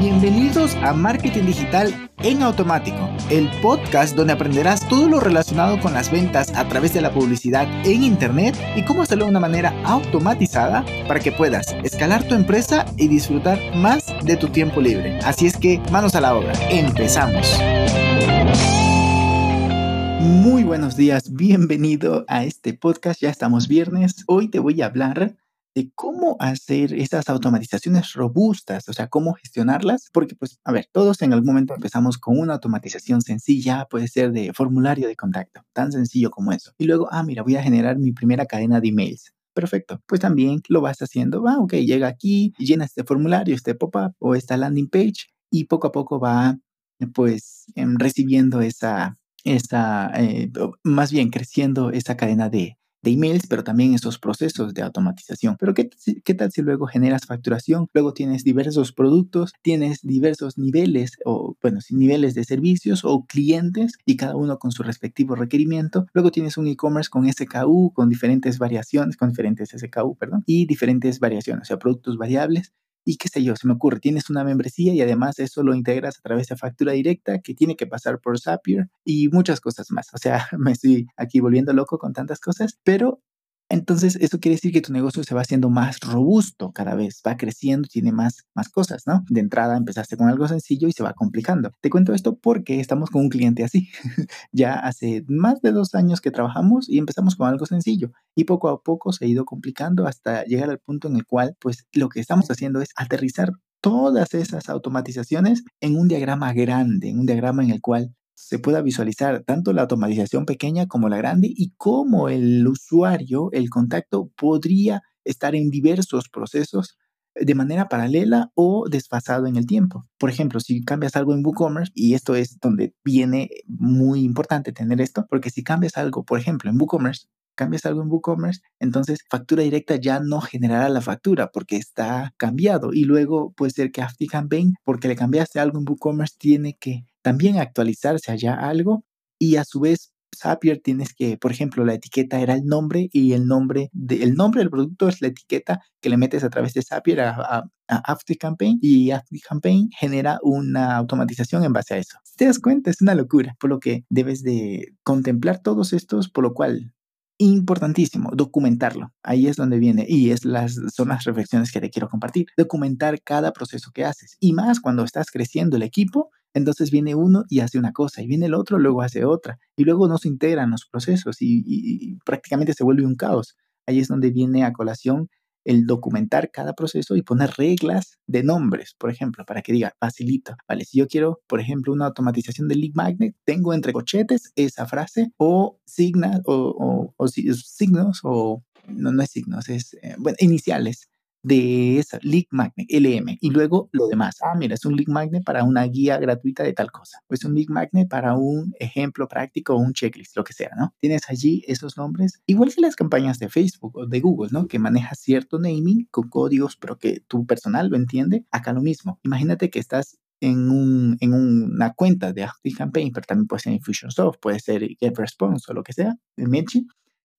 Bienvenidos a Marketing Digital en Automático, el podcast donde aprenderás todo lo relacionado con las ventas a través de la publicidad en Internet y cómo hacerlo de una manera automatizada para que puedas escalar tu empresa y disfrutar más de tu tiempo libre. Así es que manos a la obra, empezamos. Muy buenos días, bienvenido a este podcast, ya estamos viernes. Hoy te voy a hablar de cómo hacer esas automatizaciones robustas, o sea, cómo gestionarlas, porque pues, a ver, todos en algún momento empezamos con una automatización sencilla, puede ser de formulario de contacto, tan sencillo como eso. Y luego, ah, mira, voy a generar mi primera cadena de emails. Perfecto. Pues también lo vas haciendo. Ah, ok, llega aquí, llena este formulario, este pop-up o esta landing page y poco a poco va, pues, em, recibiendo esa, esa eh, más bien creciendo esa cadena de, de emails, pero también esos procesos de automatización. Pero ¿qué, ¿qué, tal si luego generas facturación? Luego tienes diversos productos, tienes diversos niveles o, bueno, niveles de servicios o clientes y cada uno con su respectivo requerimiento. Luego tienes un e-commerce con SKU, con diferentes variaciones, con diferentes SKU, perdón, y diferentes variaciones, o sea, productos variables y qué sé yo, se me ocurre, tienes una membresía y además eso lo integras a través de factura directa que tiene que pasar por Zapier y muchas cosas más. O sea, me estoy aquí volviendo loco con tantas cosas, pero entonces, eso quiere decir que tu negocio se va haciendo más robusto cada vez, va creciendo, tiene más, más cosas, ¿no? De entrada empezaste con algo sencillo y se va complicando. Te cuento esto porque estamos con un cliente así. ya hace más de dos años que trabajamos y empezamos con algo sencillo y poco a poco se ha ido complicando hasta llegar al punto en el cual, pues, lo que estamos haciendo es aterrizar todas esas automatizaciones en un diagrama grande, en un diagrama en el cual se pueda visualizar tanto la automatización pequeña como la grande y cómo el usuario, el contacto, podría estar en diversos procesos de manera paralela o desfasado en el tiempo. Por ejemplo, si cambias algo en WooCommerce, y esto es donde viene muy importante tener esto, porque si cambias algo, por ejemplo, en WooCommerce, cambias algo en WooCommerce, entonces factura directa ya no generará la factura porque está cambiado. Y luego puede ser que AftiCampaign, porque le cambiaste algo en WooCommerce, tiene que también actualizarse allá algo y a su vez Zapier tienes que, por ejemplo, la etiqueta era el nombre y el nombre, de, el nombre del producto es la etiqueta que le metes a través de Zapier a, a, a AfterCampaign y AfterCampaign genera una automatización en base a eso. Si te das cuenta, es una locura, por lo que debes de contemplar todos estos, por lo cual importantísimo, documentarlo. Ahí es donde viene y es las, son las reflexiones que te quiero compartir. Documentar cada proceso que haces y más cuando estás creciendo el equipo entonces viene uno y hace una cosa, y viene el otro, luego hace otra, y luego no se integran los procesos y, prácticamente se vuelve un caos. Ahí es donde viene a colación el documentar cada proceso y poner reglas de nombres, por ejemplo, para que diga, facilito, vale, si yo quiero, por ejemplo, una automatización de lead magnet, tengo entre cochetes esa frase o signas o, signos o no, no es signos, es, eh, iniciales de esa Lead Magnet, LM, y luego lo demás. Ah, mira, es un Lead Magnet para una guía gratuita de tal cosa, o es un Lead Magnet para un ejemplo práctico o un checklist, lo que sea, ¿no? Tienes allí esos nombres, igual que las campañas de Facebook o de Google, ¿no? Que maneja cierto naming con códigos, pero que tu personal lo entiende. Acá lo mismo. Imagínate que estás en, un, en una cuenta de Campaign, pero también puede ser Infusionsoft, puede ser GetResponse o lo que sea, en MailChimp,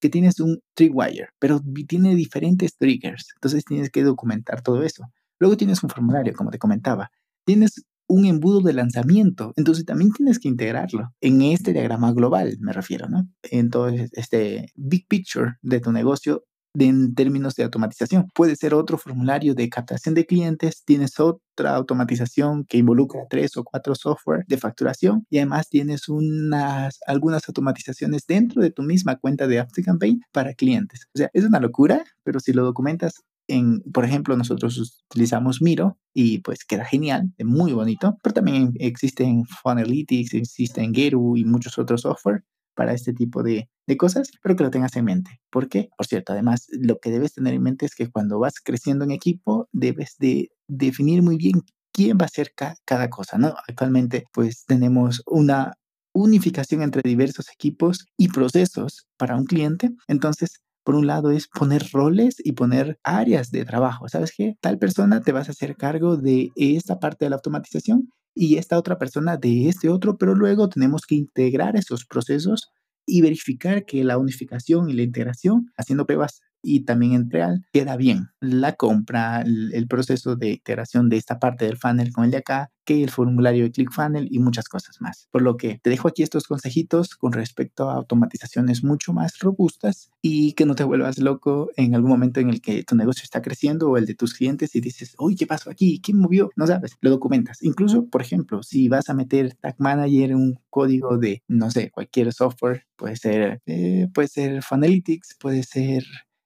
que tienes un trigger, pero tiene diferentes triggers. Entonces tienes que documentar todo eso. Luego tienes un formulario, como te comentaba. Tienes un embudo de lanzamiento, entonces también tienes que integrarlo en este diagrama global, me refiero, ¿no? Entonces, este big picture de tu negocio en términos de automatización. Puede ser otro formulario de captación de clientes, tienes otra automatización que involucra tres o cuatro software de facturación y además tienes unas, algunas automatizaciones dentro de tu misma cuenta de Campaign para clientes. O sea, es una locura, pero si lo documentas en, por ejemplo, nosotros utilizamos Miro y pues queda genial, muy bonito, pero también existen Funalytics, existen Geru y muchos otros software para este tipo de, cosas, pero que lo tengas en mente. ¿Por qué? Por cierto, además, lo que debes tener en mente es que cuando vas creciendo en equipo, debes de definir muy bien quién va a hacer cada cosa, ¿no? Actualmente, pues tenemos una unificación entre diversos equipos y procesos para un cliente. Entonces, por un lado es poner roles y poner áreas de trabajo. ¿Sabes qué? Tal persona te vas a hacer cargo de esta parte de la automatización y esta otra persona de este otro, pero luego tenemos que integrar esos procesos y verificar que la unificación y la integración, haciendo pruebas y también en Real queda bien la compra, el, proceso de integración de esta parte del funnel con el de acá, que el formulario de ClickFunnels y muchas cosas más. Por lo que te dejo aquí estos consejitos con respecto a automatizaciones mucho más robustas y que no te vuelvas loco en algún momento en el que tu negocio está creciendo o el de tus clientes y dices, uy, ¿qué pasó aquí? ¿Quién movió? No sabes, lo documentas. Incluso, por ejemplo, si vas a meter Tag Manager un código de, no sé, cualquier software, puede ser, eh, puede ser Funalytics, puede ser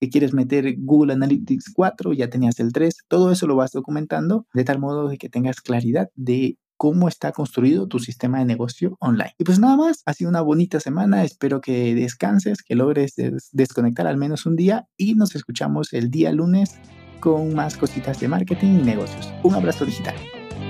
que quieres meter Google Analytics 4, ya tenías el 3, todo eso lo vas documentando de tal modo de que tengas claridad de cómo está construido tu sistema de negocio online. Y pues nada más, ha sido una bonita semana, espero que descanses, que logres desconectar al menos un día y nos escuchamos el día lunes con más cositas de marketing y negocios. Un abrazo digital.